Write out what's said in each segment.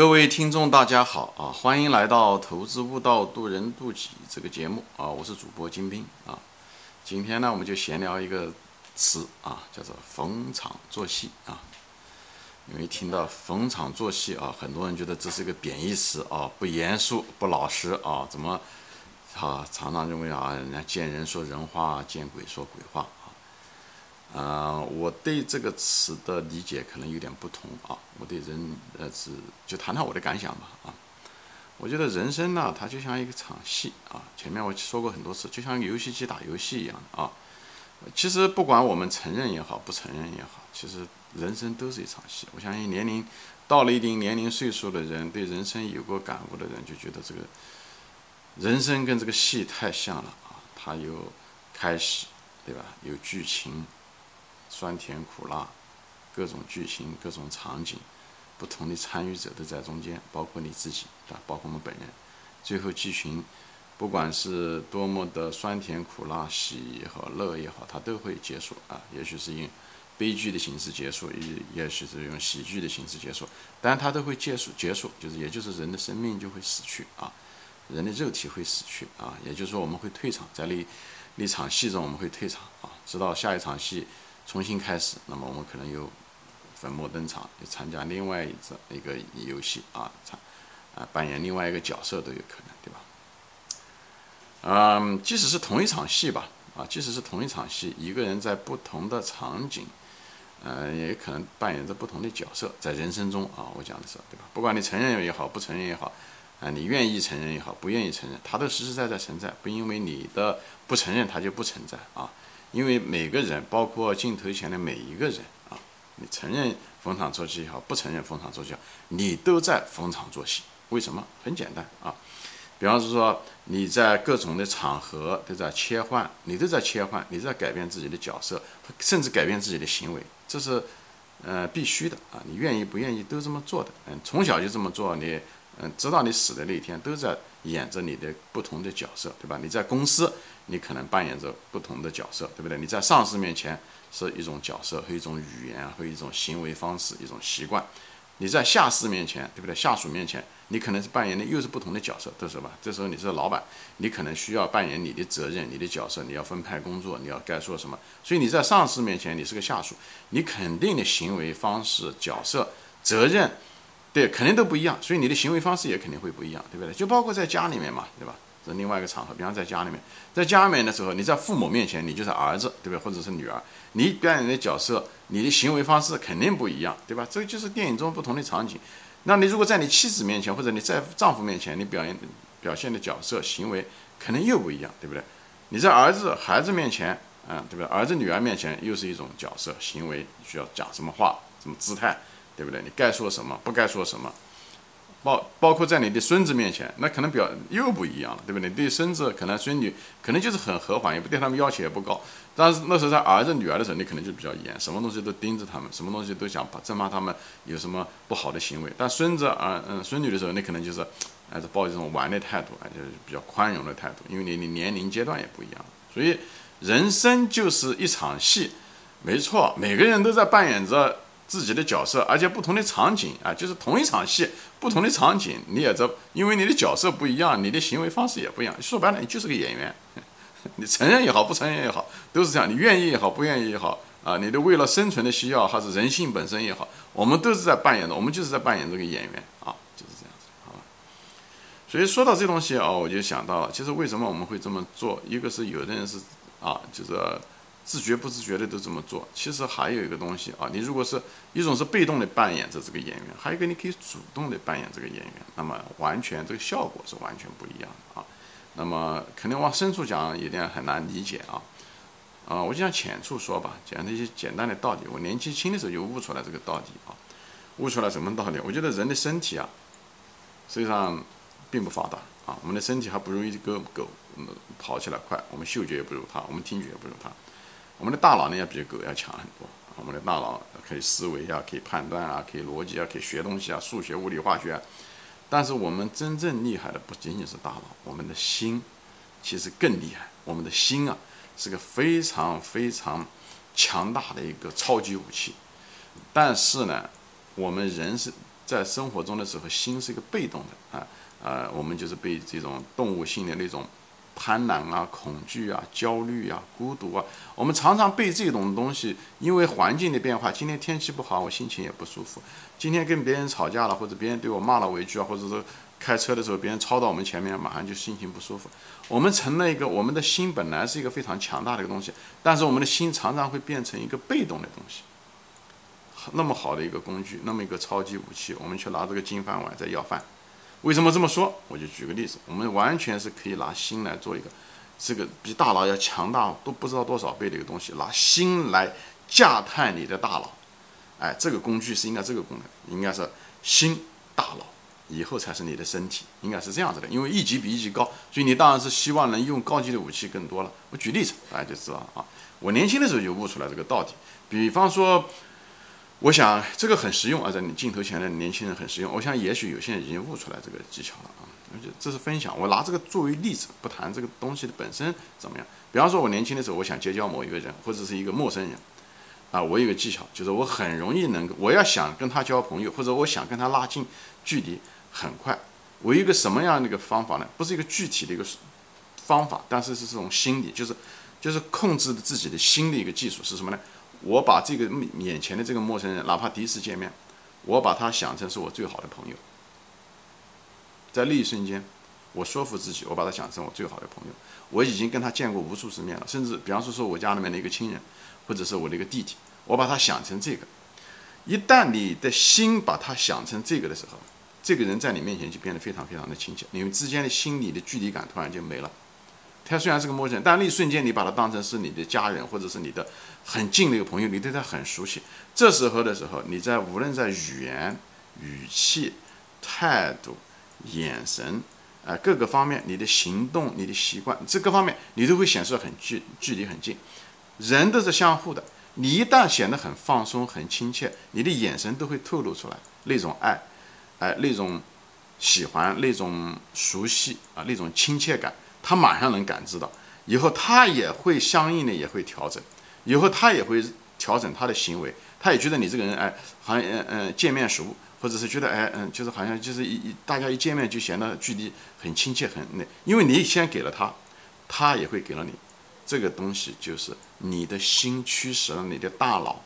各位听众，大家好啊！欢迎来到《投资悟道，渡人渡己》这个节目啊！我是主播金兵啊。今天呢，我们就闲聊一个词啊，叫做“逢场作戏”啊。因为听到“逢场作戏”啊，很多人觉得这是一个贬义词啊，不严肃、不老实啊，怎么啊？常常认为啊，人家见人说人话，见鬼说鬼话。啊，我对这个词的理解可能有点不同啊。我对人呃是就谈谈我的感想吧啊。我觉得人生呢，它就像一个场戏啊。前面我说过很多次，就像游戏机打游戏一样啊。其实不管我们承认也好，不承认也好，其实人生都是一场戏。我相信年龄到了一定年龄岁数的人，对人生有过感悟的人，就觉得这个人生跟这个戏太像了啊。它有开始，对吧？有剧情。酸甜苦辣，各种剧情、各种场景，不同的参与者都在中间，包括你自己，啊，包括我们本人。最后剧情，不管是多么的酸甜苦辣、喜也好、乐也好，它都会结束啊。也许是用悲剧的形式结束，也也许是用喜剧的形式结束，但它都会结束。结束就是，也就是人的生命就会死去啊，人的肉体会死去啊。也就是说，我们会退场，在那那场戏中我们会退场啊，直到下一场戏。重新开始，那么我们可能又粉墨登场，又参加另外一次一个游戏啊，参啊扮演另外一个角色都有可能，对吧？嗯，即使是同一场戏吧，啊，即使是同一场戏，一个人在不同的场景，呃，也可能扮演着不同的角色，在人生中啊，我讲的是，对吧？不管你承认也好，不承认也好，啊，你愿意承认也好，不愿意承认，它都实实在在存在，不因为你的不承认，它就不存在啊。因为每个人，包括镜头前的每一个人啊，你承认逢场作戏也好，不承认逢场作戏，你都在逢场作戏。为什么？很简单啊，比方是说你在各种的场合都在切换，你都在切换，你都在改变自己的角色，甚至改变自己的行为，这是呃必须的啊。你愿意不愿意都这么做的，嗯，从小就这么做，你嗯，直到你死的那一天都在演着你的不同的角色，对吧？你在公司。你可能扮演着不同的角色，对不对？你在上司面前是一种角色和一种语言和一种行为方式、一种习惯；你在下司面前，对不对？下属面前，你可能是扮演的又是不同的角色，这时候吧？这时候你是老板，你可能需要扮演你的责任、你的角色，你要分派工作，你要该说什么。所以你在上司面前，你是个下属，你肯定的行为方式、角色、责任，对，肯定都不一样。所以你的行为方式也肯定会不一样，对不对？就包括在家里面嘛，对吧？是另外一个场合，比方在家里面，在家里面的时候，你在父母面前，你就是儿子，对不对？或者是女儿，你表演的角色，你的行为方式肯定不一样，对吧？这个就是电影中不同的场景。那你如果在你妻子面前，或者你在丈夫面前，你表演表现的角色行为可能又不一样，对不对？你在儿子孩子面前，嗯，对不对？儿子女儿面前又是一种角色行为，需要讲什么话，什么姿态，对不对？你该说什么，不该说什么。包包括在你的孙子面前，那可能表又不一样了，对不对？对孙子可能孙女可能就是很和缓，也不对他们要求也不高。但是那时候在儿子女儿的时候，你可能就比较严，什么东西都盯着他们，什么东西都想把正怕他们有什么不好的行为。但孙子儿嗯孙女的时候，你可能就是还是抱这种玩的态度，啊，就是比较宽容的态度，因为你你年龄阶段也不一样。所以人生就是一场戏，没错，每个人都在扮演着。自己的角色，而且不同的场景啊，就是同一场戏，不同的场景，你也在，因为你的角色不一样，你的行为方式也不一样。说白了，你就是个演员，你承认也好，不承认也好，都是这样。你愿意也好，不愿意也好，啊，你的为了生存的需要，还是人性本身也好，我们都是在扮演的，我们就是在扮演这个演员啊，就是这样子，好吧？所以说到这东西啊，我就想到了，其实为什么我们会这么做？一个是有的人是啊，就是。自觉不自觉的都这么做，其实还有一个东西啊，你如果是一种是被动的扮演着这个演员，还有一个你可以主动的扮演这个演员，那么完全这个效果是完全不一样的啊。那么肯定往深处讲有点很难理解啊，啊，我就想浅处说吧，讲那些简单的道理。我年纪轻的时候就悟出来这个道理啊，悟出来什么道理？我觉得人的身体啊，实际上并不发达啊，我们的身体还不如一个狗，嗯，跑起来快，我们嗅觉也不如它，我们听觉也不如它。我们的大脑呢要比狗要强很多，我们的大脑可以思维啊，可以判断啊，可以逻辑啊，可以学东西啊，数学、物理、化学。但是我们真正厉害的不仅仅是大脑，我们的心其实更厉害。我们的心啊是个非常非常强大的一个超级武器。但是呢，我们人是在生活中的时候，心是一个被动的啊，呃，我们就是被这种动物性的那种贪婪啊、恐惧啊、焦虑啊、孤独啊，我们常常被这种东西，因为环境的变化，今天天气不好，我心情也不舒服；今天跟别人吵架了，或者别人对我骂了我一句啊，或者说开车的时候别人超到我们前面，马上就心情不舒服。我们成了一个，我们的心本来是一个非常强大的一个东西，但是我们的心常常会变成一个被动的东西。那么好的一个工具，那么一个超级武器，我们却拿这个金饭碗在要饭。为什么这么说？我就举个例子，我们完全是可以拿心来做一个，这个比大脑要强大都不知道多少倍的一个东西，拿心来驾探你的大脑。哎，这个工具是应该这个功能，应该是心大脑以后才是你的身体，应该是这样子的。因为一级比一级高，所以你当然是希望能用高级的武器更多了。我举例子，大家就知道啊。我年轻的时候就悟出来这个道理，比方说。我想这个很实用啊，在你镜头前的年轻人很实用。我想也许有些人已经悟出来这个技巧了啊，而且这是分享。我拿这个作为例子，不谈这个东西的本身怎么样。比方说，我年轻的时候，我想结交某一个人或者是一个陌生人，啊，我有个技巧，就是我很容易能够，我要想跟他交朋友，或者我想跟他拉近距离，很快。我有一个什么样的一个方法呢？不是一个具体的一个方法，但是是这种心理，就是就是控制自己的心的一个技术是什么呢？我把这个眼前的这个陌生人，哪怕第一次见面，我把他想成是我最好的朋友，在那一瞬间，我说服自己，我把他想成我最好的朋友。我已经跟他见过无数次面了，甚至比方说说我家里面的一个亲人，或者是我的一个弟弟，我把他想成这个。一旦你的心把他想成这个的时候，这个人在你面前就变得非常非常的亲切，你们之间的心理的距离感突然就没了。他虽然是个陌生人，但那一瞬间你把他当成是你的家人，或者是你的很近的一个朋友，你对他很熟悉。这时候的时候，你在无论在语言、语气、态度、眼神，啊各个方面，你的行动、你的习惯，这各方面你都会显示很距距离很近。人都是相互的，你一旦显得很放松、很亲切，你的眼神都会透露出来那种爱，哎那种喜欢、那种熟悉啊那种亲切感。他马上能感知到，以后他也会相应的也会调整，以后他也会调整他的行为，他也觉得你这个人哎，好像嗯嗯见面熟，或者是觉得哎嗯，就是好像就是一一大家一见面就显得距离很亲切很那，因为你先给了他，他也会给了你，这个东西就是你的心驱使了你的大脑，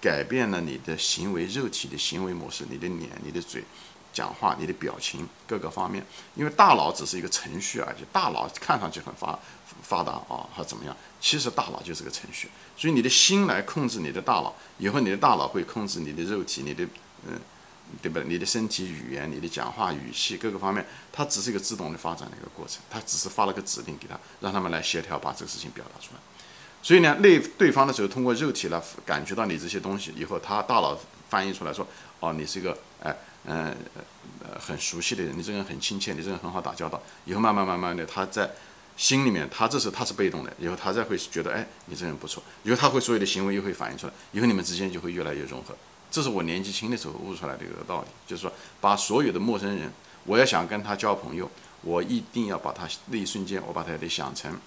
改变了你的行为肉体的行为模式，你的脸你的嘴。讲话，你的表情各个方面，因为大脑只是一个程序而已，大脑看上去很发发达啊，还怎么样？其实大脑就是个程序，所以你的心来控制你的大脑，以后你的大脑会控制你的肉体，你的嗯，对吧？你的身体语言，你的讲话语气各个方面，它只是一个自动的发展的一个过程，它只是发了个指令给他，让他们来协调把这个事情表达出来。所以呢，那对方的时候通过肉体来感觉到你这些东西，以后他大脑翻译出来说，哦，你是一个哎。嗯呃很熟悉的人，你这个人很亲切，你这个人很好打交道。以后慢慢慢慢的，他在心里面，他这时候他是被动的，以后他再会觉得，哎，你这人不错。以后他会所有的行为又会反映出来，以后你们之间就会越来越融合。这是我年纪轻的时候悟出来的一个道理，就是说，把所有的陌生人，我要想跟他交朋友，我一定要把他那一瞬间，我把他得想成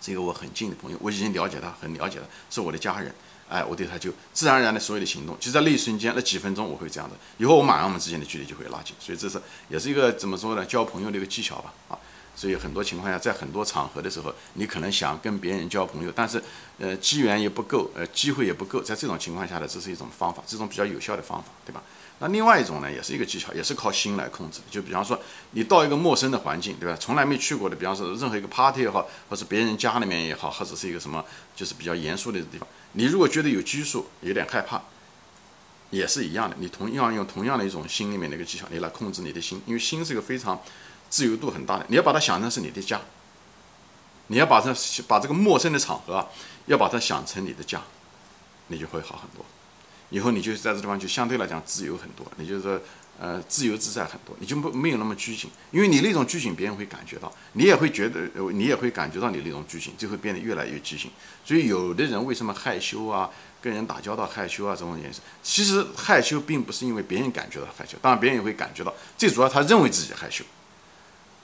是一个我很近的朋友，我已经了解他，很了解他，是我的家人。哎，我对他就自然而然的所有的行动，就在那一瞬间，那几分钟我会这样的。以后我马上我们之间的距离就会拉近，所以这是也是一个怎么说呢？交朋友的一个技巧吧。啊，所以很多情况下，在很多场合的时候，你可能想跟别人交朋友，但是呃机缘也不够，呃机会也不够，在这种情况下呢，这是一种方法，这种比较有效的方法，对吧？那另外一种呢，也是一个技巧，也是靠心来控制的。就比方说，你到一个陌生的环境，对吧？从来没去过的，比方说任何一个 party 也好，或者别人家里面也好，或者是一个什么，就是比较严肃的地方，你如果觉得有拘束，有点害怕，也是一样的。你同样用同样的一种心里面的一个技巧，你来控制你的心，因为心是一个非常自由度很大的。你要把它想成是你的家，你要把这把这个陌生的场合啊，要把它想成你的家，你就会好很多。以后你就在这地方就相对来讲自由很多，你就是说，呃，自由自在很多，你就不没有那么拘谨，因为你那种拘谨，别人会感觉到，你也会觉得，你也会感觉到你那种拘谨，就会变得越来越拘谨。所以有的人为什么害羞啊，跟人打交道害羞啊，这种颜色，其实害羞并不是因为别人感觉到害羞，当然别人也会感觉到，最主要他认为自己害羞，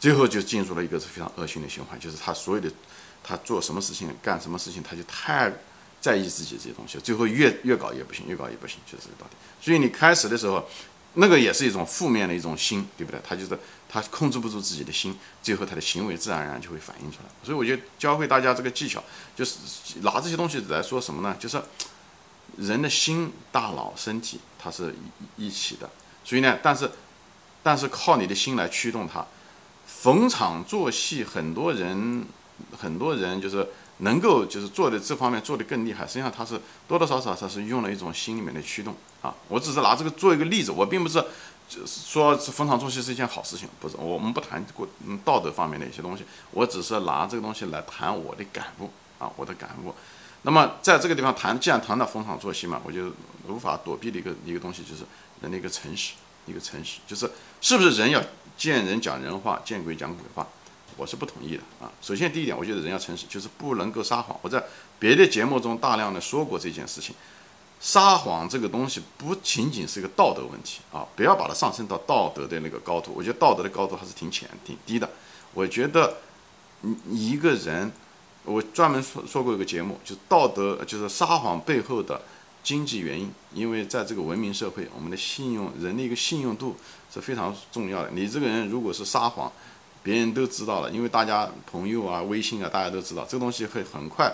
最后就进入了一个非常恶性的循环，就是他所有的，他做什么事情干什么事情，他就太。在意自己这些东西，最后越越搞越不行，越搞越不行，就是这个道理。所以你开始的时候，那个也是一种负面的一种心，对不对？他就是他控制不住自己的心，最后他的行为自然而然就会反映出来。所以我就教会大家这个技巧，就是拿这些东西来说什么呢？就是人的心、大脑、身体它是一一起的。所以呢，但是但是靠你的心来驱动它，逢场作戏，很多人很多人就是能够就是做的这方面做的更厉害。实际上他是多多少少他是用了一种心里面的驱动。啊，我只是拿这个做一个例子，我并不是就是说逢场作戏是一件好事情，不是，我们不谈过道德方面的一些东西，我只是拿这个东西来谈我的感悟啊，我的感悟。那么在这个地方谈，既然谈到逢场作戏嘛，我就无法躲避的一个一个东西就是人的一个诚实，一个诚实，就是是不是人要见人讲人话，见鬼讲鬼话，我是不同意的啊。首先第一点，我觉得人要诚实，就是不能够撒谎。我在别的节目中大量的说过这件事情。撒谎这个东西不仅仅是一个道德问题啊，不要把它上升到道德的那个高度。我觉得道德的高度还是挺浅、挺低的。我觉得，你一个人，我专门说说过一个节目，就是道德，就是撒谎背后的经济原因。因为在这个文明社会，我们的信用，人的一个信用度是非常重要的。你这个人如果是撒谎，别人都知道了，因为大家朋友啊、微信啊，大家都知道，这个东西会很快。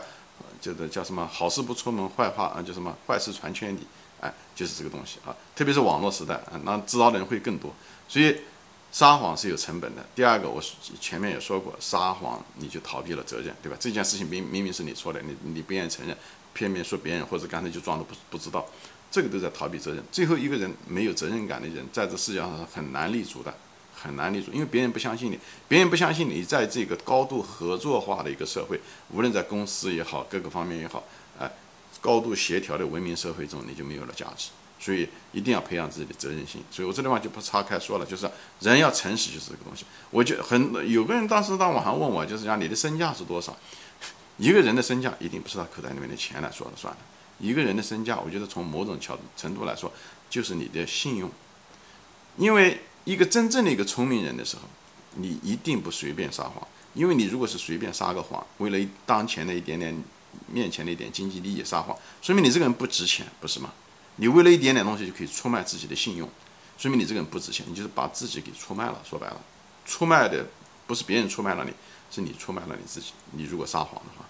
就是叫什么好事不出门，坏话啊，叫什么坏事传千里，哎，就是这个东西啊。特别是网络时代啊，那知道的人会更多。所以撒谎是有成本的。第二个，我前面也说过，撒谎你就逃避了责任，对吧？这件事情明明明是你错的，你你不愿意承认，片面说别人，或者干脆就装作不不知道，这个都在逃避责任。最后一个人没有责任感的人，在这世界上是很难立足的。很难立足，因为别人不相信你，别人不相信你，在这个高度合作化的一个社会，无论在公司也好，各个方面也好，哎，高度协调的文明社会中，你就没有了价值。所以一定要培养自己的责任心。所以我这地方就不岔开说了，就是人要诚实，就是这个东西。我就很有个人当时当网上问我，就是讲你的身价是多少？一个人的身价一定不是他口袋里面的钱来说了算的。一个人的身价，我觉得从某种角程度来说，就是你的信用，因为。一个真正的一个聪明人的时候，你一定不随便撒谎，因为你如果是随便撒个谎，为了当前的一点点面前的一点经济利益撒谎，说明你这个人不值钱，不是吗？你为了一点点东西就可以出卖自己的信用，说明你这个人不值钱，你就是把自己给出卖了。说白了，出卖的不是别人出卖了你，是你出卖了你自己。你如果撒谎的话。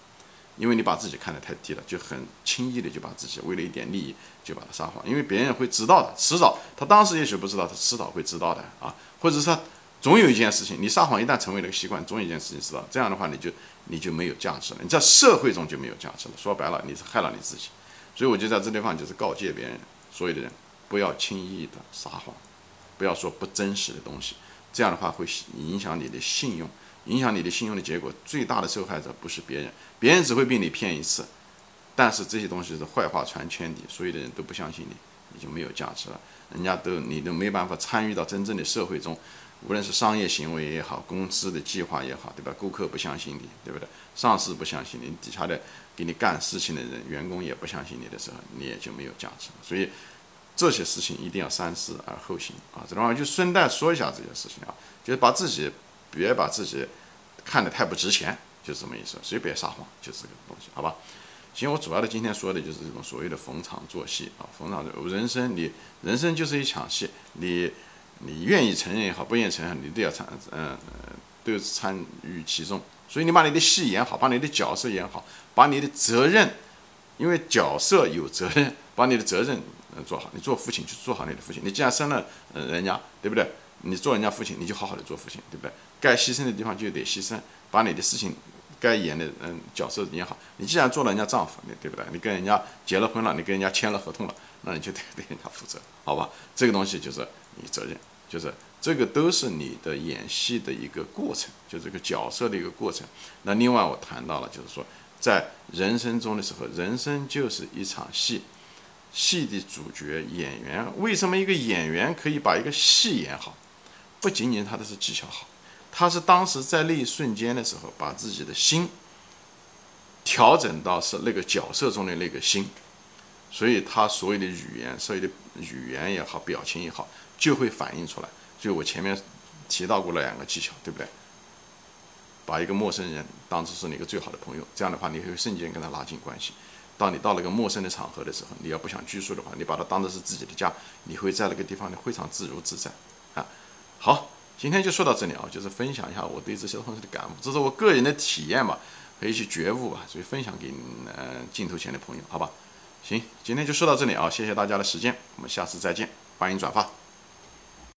因为你把自己看得太低了，就很轻易的就把自己为了一点利益就把他撒谎，因为别人会知道的，迟早他当时也许不知道，他迟早会知道的啊，或者是他总有一件事情，你撒谎一旦成为了个习惯，总有一件事情知道，这样的话你就你就没有价值了，你在社会中就没有价值了。说白了，你是害了你自己，所以我就在这地方就是告诫别人，所有的人不要轻易的撒谎，不要说不真实的东西，这样的话会影响你的信用。影响你的信用的结果，最大的受害者不是别人，别人只会被你骗一次，但是这些东西是坏话传千里，所有的人都不相信你，你就没有价值了，人家都你都没办法参与到真正的社会中，无论是商业行为也好，公司的计划也好，对吧？顾客不相信你，对不对？上司不相信你，底下的给你干事情的人，员工也不相信你的时候，你也就没有价值了。所以这些事情一定要三思而后行啊！这地方就顺带说一下这些事情啊，就是把自己。别把自己看得太不值钱，就是这么意思。所以别撒谎，就是这个东西，好吧？行，我主要的今天说的就是这种所谓的逢场作戏啊，逢场作人生，你人生就是一场戏，你你愿意承认也好，不愿意承认，你都要参，嗯，都参与其中。所以你把你的戏演好，把你的角色演好，把你的责任，因为角色有责任，把你的责任嗯做好。你做父亲就做好你的父亲，你既然生了嗯人家，对不对？你做人家父亲，你就好好的做父亲，对不对？该牺牲的地方就得牺牲，把你的事情该演的嗯角色演好。你既然做了人家丈夫，你对不对？你跟人家结了婚了，你跟人家签了合同了，那你就得对人家负责，好吧？这个东西就是你责任，就是这个都是你的演戏的一个过程，就这个角色的一个过程。那另外我谈到了，就是说在人生中的时候，人生就是一场戏。戏的主角演员，为什么一个演员可以把一个戏演好？不仅仅他的是技巧好，他是当时在那一瞬间的时候，把自己的心调整到是那个角色中的那个心，所以他所有的语言，所有的语言也好，表情也好，就会反映出来。所以我前面提到过了两个技巧，对不对？把一个陌生人当成是你一个最好的朋友，这样的话你会瞬间跟他拉近关系。当你到了一个陌生的场合的时候，你要不想拘束的话，你把它当做是自己的家，你会在那个地方呢非常自如自在啊。好，今天就说到这里啊，就是分享一下我对这些东西的感悟，这是我个人的体验吧，和一些觉悟吧，所以分享给呃镜头前的朋友，好吧？行，今天就说到这里啊，谢谢大家的时间，我们下次再见，欢迎转发。